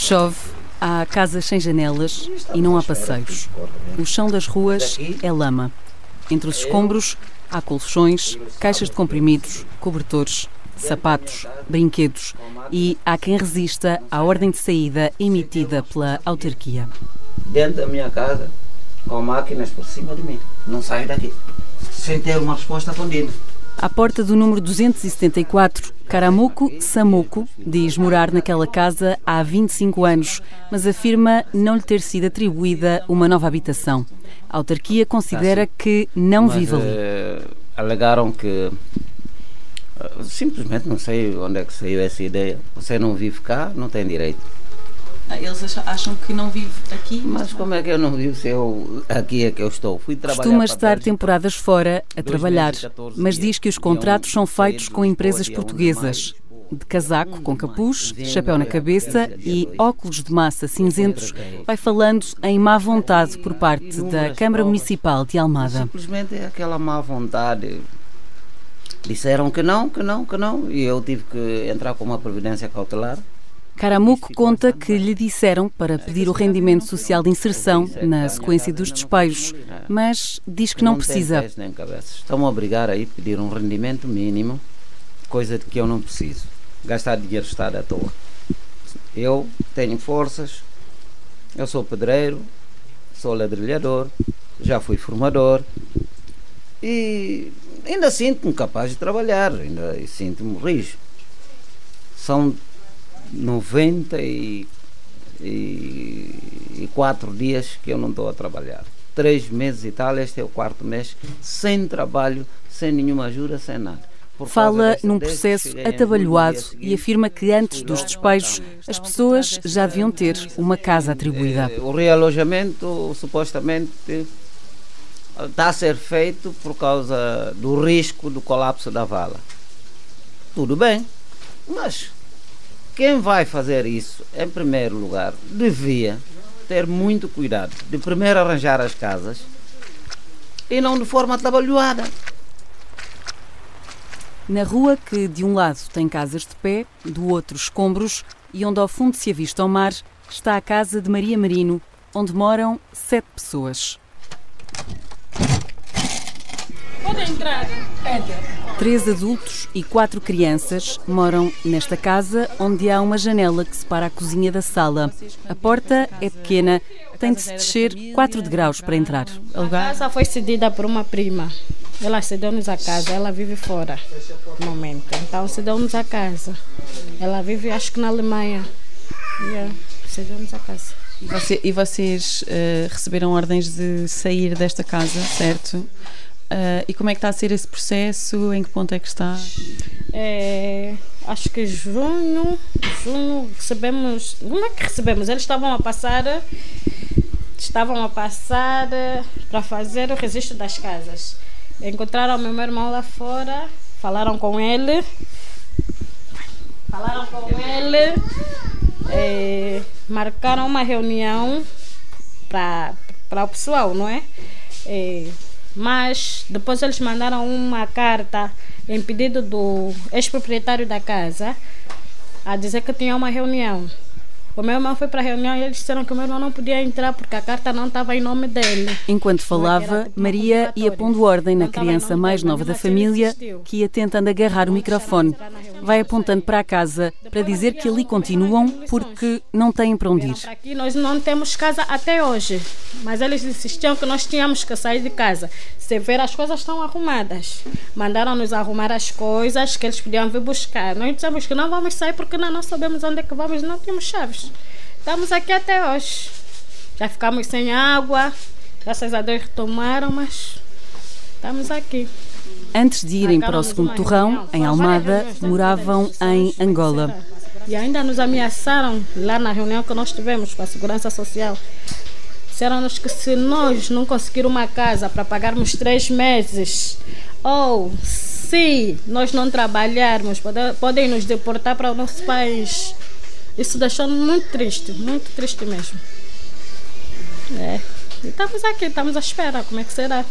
Chove, há casas sem janelas e não há passeios. O chão das ruas é lama. Entre os escombros há colchões, caixas de comprimidos, cobertores, sapatos, brinquedos e há quem resista à ordem de saída emitida pela autarquia. Dentro da minha casa, com máquinas por cima de mim. Não saio daqui. Sem ter uma resposta contínua. À porta do número 274, Caramuco Samuco diz morar naquela casa há 25 anos, mas afirma não lhe ter sido atribuída uma nova habitação. A autarquia considera que não Mas, vive ali. eh, alegaram que eh, simplesmente não sei onde é que saiu essa ideia. Você não vive cá, não tem direito. Eles acham que não vive aqui? Mas como é que eu não vivo se eu aqui é que eu estou? Fui trabalhar Costuma para estar temporadas fora a trabalhar, 2014 mas diz que os dia contratos são feitos com empresas de portuguesas. De casaco com capuz, chapéu na dia cabeça e óculos de massa cinzentos, vai falando em má vontade por parte da Câmara Municipal de Almada. Simplesmente é aquela má vontade. Disseram que não, que não, que não, e eu tive que entrar com uma providência cautelar. Caramuco conta que lhe disseram para pedir o rendimento social de inserção na sequência dos despejos, mas diz que não precisa. Estão-me a obrigar a pedir um rendimento mínimo, coisa de que eu não preciso. Gastar dinheiro estado à toa. Eu tenho forças, eu sou pedreiro, sou ladrilhador, já fui formador e ainda sinto-me capaz de trabalhar, ainda sinto-me rijo. São 94 dias que eu não estou a trabalhar. Três meses e tal, este é o quarto mês, sem trabalho, sem nenhuma ajuda, sem nada. Por Fala num processo atabalhoado e afirma que antes dos despejos as pessoas já deviam ter uma casa atribuída. eh, O realojamento supostamente está a ser feito por causa do risco do colapso da vala. Tudo bem, mas quem vai fazer isso, em primeiro lugar, devia ter muito cuidado de primeiro arranjar as casas e não de forma atabalhoada. Na rua que de um lado tem casas de pé, do outro escombros e onde ao fundo se avista o mar, está a casa de Maria Marino, onde moram sete pessoas. Pode entrar. Três adultos e quatro crianças moram nesta casa, onde há uma janela que separa a cozinha da sala. A porta é pequena, tem de se descer 4 degraus para entrar. A casa foi cedida por uma prima. Ela cedeu-nos a casa, ela vive fora no momento. Então cedeu-nos a casa. Ela vive acho que na Alemanha. Yeah, cedeu-nos a casa. E, você- e vocês eh, receberam ordens de sair desta casa, certo? Eh, e como é que está a ser esse processo? Em que ponto é que está? É, acho que junho, junho recebemos. Como é que recebemos? Eles estavam a passar, estavam a passar para fazer o registro das casas. Encontraram o meu irmão lá fora, falaram com ele, falaram com ele, eh, marcaram uma reunião para o pessoal, não é? Eh, mas depois eles mandaram uma carta em pedido do ex-proprietário da casa a dizer que tinha uma reunião. O meu irmão foi para a reunião e eles disseram que o meu irmão não podia entrar porque a carta não estava em nome dele. Enquanto falava, Maria ia pondo ordem na criança mais nova da família, que ia tentando agarrar o microfone. Vai apontando para a casa para dizer que ali continuam porque não têm para onde ir. Aqui nós não temos casa até hoje, mas eles insistiam que nós tínhamos que sair de casa. Se ver as coisas estão arrumadas, mandaram-nos arrumar as coisas que eles podiam vir buscar. Nós dissemos que não vamos sair porque não, não sabemos onde é que vamos, não temos chaves. Estamos aqui até hoje. Já ficamos sem água, graças a Deus retomaram, mas estamos aqui. Antes de irem para o segundo torrão, em Almada, moravam em Angola. E ainda nos ameaçaram lá na reunião que nós tivemos com a Segurança Social. Disseram-nos que se nós não conseguir uma casa para pagarmos três meses, ou se nós não trabalharmos, pode- podem nos deportar para o nosso país. Isso deixou-nos muito triste, muito triste mesmo. É. E estamos aqui, estamos à espera, como é que será?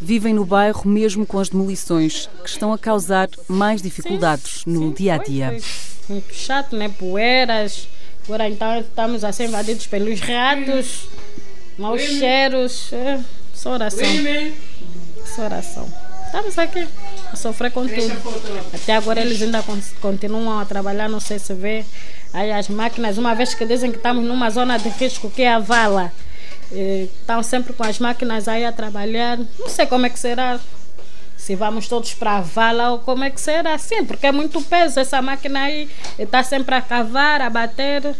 Vivem no bairro mesmo com as demolições, que estão a causar mais dificuldades no dia a dia. Foi muito chato, né? Poeiras, Agora então estamos a ser invadidos pelos ratos, maus cheiros. É, só oração. Só oração. Estamos aqui a sofrer com tudo. Até agora eles ainda continuam a trabalhar, não sei se vê. Aí as máquinas, uma vez que dizem que estamos numa zona de risco, que é a vala, estão sempre com as máquinas aí a trabalhar. Não sei como é que será. Se vamos todos para a vala ou como é que será. Sim, porque é muito peso essa máquina aí. Está sempre a cavar, a bater.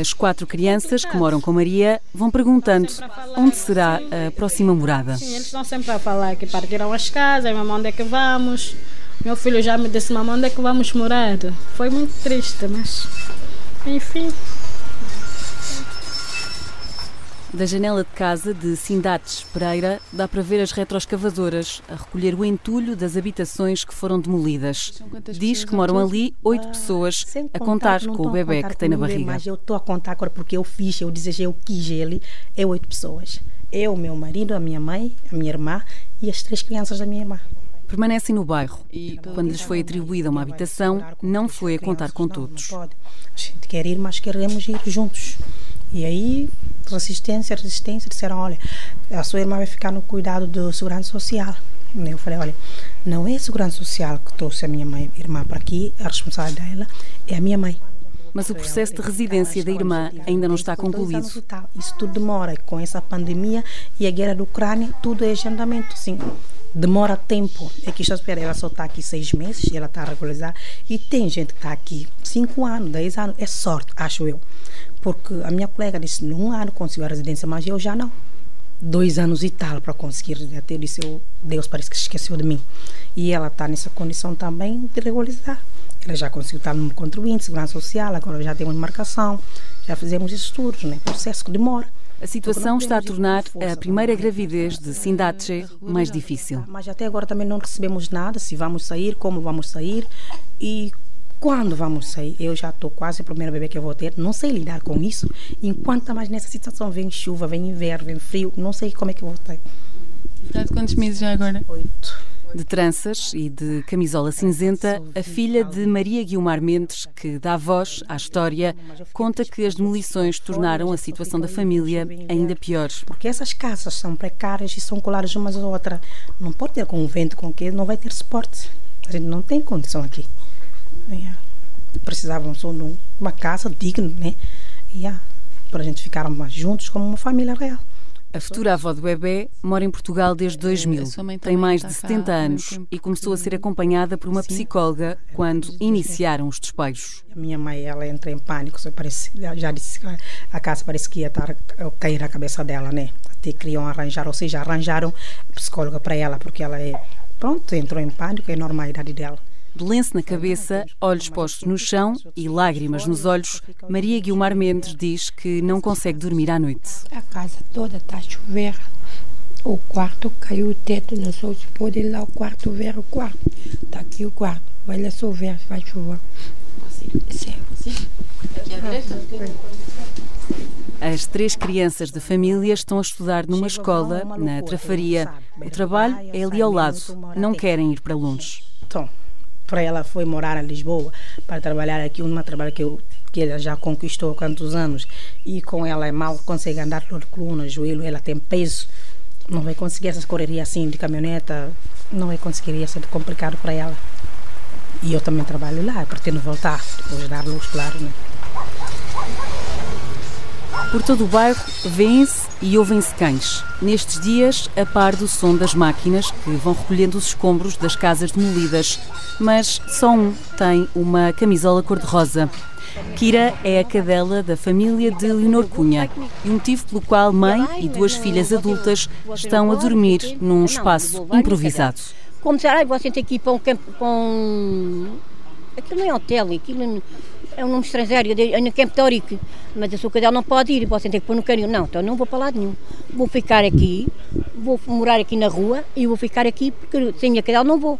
As quatro crianças que moram com Maria vão perguntando onde será a próxima morada. Sim, eles estão sempre a falar que partiram as casas, mamãe, onde é que vamos. Meu filho já me disse, mamãe, onde é que vamos morar? Foi muito triste, mas enfim. Da janela de casa de Sindates Pereira dá para ver as retroescavadoras a recolher o entulho das habitações que foram demolidas. Diz que moram ali oito pessoas a contar com o bebê que tem na barriga. Mas eu estou a contar agora porque eu fiz, eu desejei, eu quis ele. É oito pessoas. Eu, meu marido, a minha mãe, a minha irmã e as três crianças da minha irmã. Permanecem no bairro e, quando lhes foi atribuída uma habitação, não foi a contar com todos. A gente quer ir, mas queremos ir juntos. E aí, resistência, resistência, disseram, olha, a sua irmã vai ficar no cuidado do segurança social. Eu falei, olha, não é a segurança social que trouxe a minha mãe, irmã para aqui, a responsabilidade dela é a minha mãe. Mas o processo de residência da irmã ainda não está concluído. Isso tudo demora, com essa pandemia e a guerra da Ucrânia, tudo é agendamento, sim demora tempo. É que espera, ela só está aqui seis meses, ela está a regularizar. E tem gente que está aqui cinco anos, dez anos. É sorte, acho eu. Porque a minha colega disse, num ano conseguiu a residência, mas eu já não. Dois anos e tal para conseguir. Até eu disse, eu, Deus parece que esqueceu de mim. E ela está nessa condição também de regularizar. Ela já conseguiu estar no contribuinte, segurança social, agora já temos marcação, já fizemos estudos, né? processo que demora. A situação está a tornar a primeira gravidez de Sindache mais difícil. Mas até agora também não recebemos nada, se vamos sair, como vamos sair e quando vamos sair, eu já estou quase o primeiro bebê que eu vou ter, não sei lidar com isso. Enquanto mais nessa situação vem chuva, vem inverno, vem frio, não sei como é que eu vou ter. Está de quantos meses já agora? Oito. De tranças e de camisola cinzenta, a filha de Maria Guilmar Mendes, que dá voz à história, conta que as demolições tornaram a situação da família ainda pior. Porque essas casas são precárias e são coladas umas às outras. Não pode ter convento com que não vai ter suporte. A gente não tem condição aqui. Yeah. Precisavam só de uma casa digna, né? Yeah. Para a gente ficar mais juntos como uma família real. A futura avó do bebê mora em Portugal desde 2000. Tem mais de 70 anos e começou a ser acompanhada por uma psicóloga quando iniciaram os despejos. A minha mãe, ela entra em pânico, parece, já disse que a casa parece que ia estar, cair na cabeça dela, né? Até queriam arranjar, ou seja, arranjaram psicóloga para ela, porque ela é, pronto, entrou em pânico, é normal a idade dela. De lenço na cabeça, olhos postos no chão e lágrimas nos olhos, Maria Guilmar Mendes diz que não consegue dormir à noite. A casa toda está a chover. O quarto caiu o teto, não sei se pode ir lá o quarto ver o quarto. Está aqui o quarto. Vai lá só ver se vai chover. Sim. As três crianças de família estão a estudar numa escola na Trafaria. O trabalho é ali ao lado. Não querem ir para longe. Então, para ela foi morar em Lisboa para trabalhar aqui, uma trabalho que eu que ela já conquistou há quantos anos e com ela é mal consegue andar de coluna, joelho, ela tem peso, não vai conseguir essas correrias assim de caminhoneta, não vai conseguir, ia ser complicado para ela. E eu também trabalho lá, pretendo voltar, depois dar luz, claro, né? Por todo o bairro vêem-se e ouvem-se cães. Nestes dias, a par do som das máquinas que vão recolhendo os escombros das casas demolidas. Mas só um tem uma camisola cor-de-rosa. Kira é a cadela da família de Leonor Cunha e o motivo pelo qual mãe e duas filhas adultas estão a dormir num espaço improvisado. Como será? Você tem que ir para um campo. Para um... Aquilo não é hotel, aquilo é um nome estrangeiro, é no Campo Tórico, mas a sua cadela não pode ir, você tem que pôr no carinho. Não, então não vou para lado nenhum. Vou ficar aqui, vou morar aqui na rua e vou ficar aqui porque sem a cadela não vou.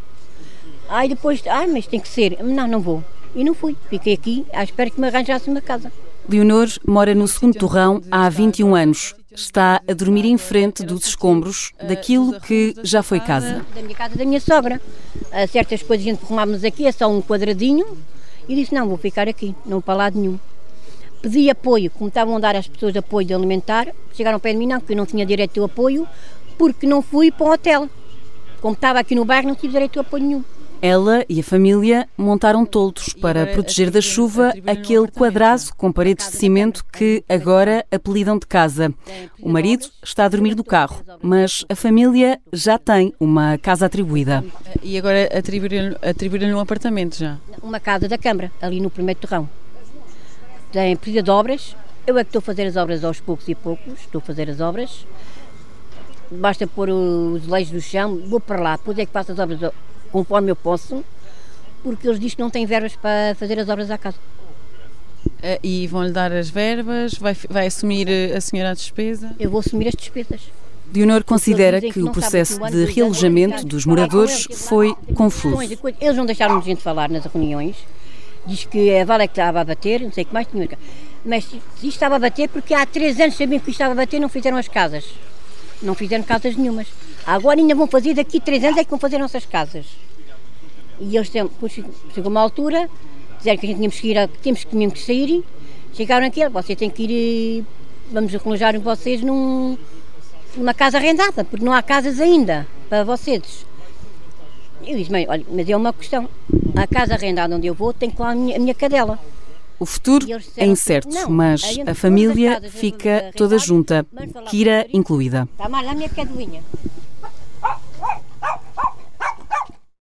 Aí depois, ai, mas tem que ser. Não, não vou. E não fui. Fiquei aqui à espera que me arranjasse uma casa. Leonor mora no segundo torrão há 21 anos. Está a dormir em frente dos escombros daquilo que já foi casa. Da minha casa da minha sogra. Há certas coisas a gente aqui, é só um quadradinho. E disse, não, vou ficar aqui, não para lado nenhum. pedi apoio, como estavam a dar as pessoas apoio de alimentar, chegaram para mim, não, que eu não tinha direito ao apoio, porque não fui para o hotel. Como estava aqui no bairro, não tive direito a apoio nenhum. Ela e a família montaram toldos para proteger da chuva aquele quadrado com paredes de cimento que agora apelidam de casa. O marido está a dormir no carro, mas a família já tem uma casa atribuída. E agora atribuíram-lhe atribuíram um apartamento já? Uma casa da Câmara, ali no primeiro terrão. Tem precisa de obras. Eu é que estou a fazer as obras aos poucos e poucos. Estou a fazer as obras. Basta pôr os leis do chão, vou para lá, depois é que faço as obras conforme eu posso, porque eles dizem que não têm verbas para fazer as obras à casa. Uh, e vão-lhe dar as verbas? Vai, vai assumir eh, a senhora a despesa? Eu vou assumir as despesas. Leonor considera que, que o processo de realojamento dos moradores foi confuso. Eles não deixaram gente falar nas reuniões. Diz que a Vale é que estava a bater, não sei o que mais tinha. Mas isto estava a bater porque há três anos sabiam que isto estava a bater e não fizeram as casas. Não fizeram casas nenhumas. Agora ainda vão fazer, daqui três anos é que vão fazer nossas casas. E eles chegou uma altura, disseram que a gente tínhamos que ir, temos, tínhamos que sair, chegaram aqui, você tem que ir, vamos arranjar vocês num, numa casa arrendada, porque não há casas ainda para vocês. Eu disse, olha, mas é uma questão, a casa arrendada onde eu vou tem que lá a minha, a minha cadela. O futuro é incerto, mas a família fica toda junta, Kira incluída. Está mais lá a minha.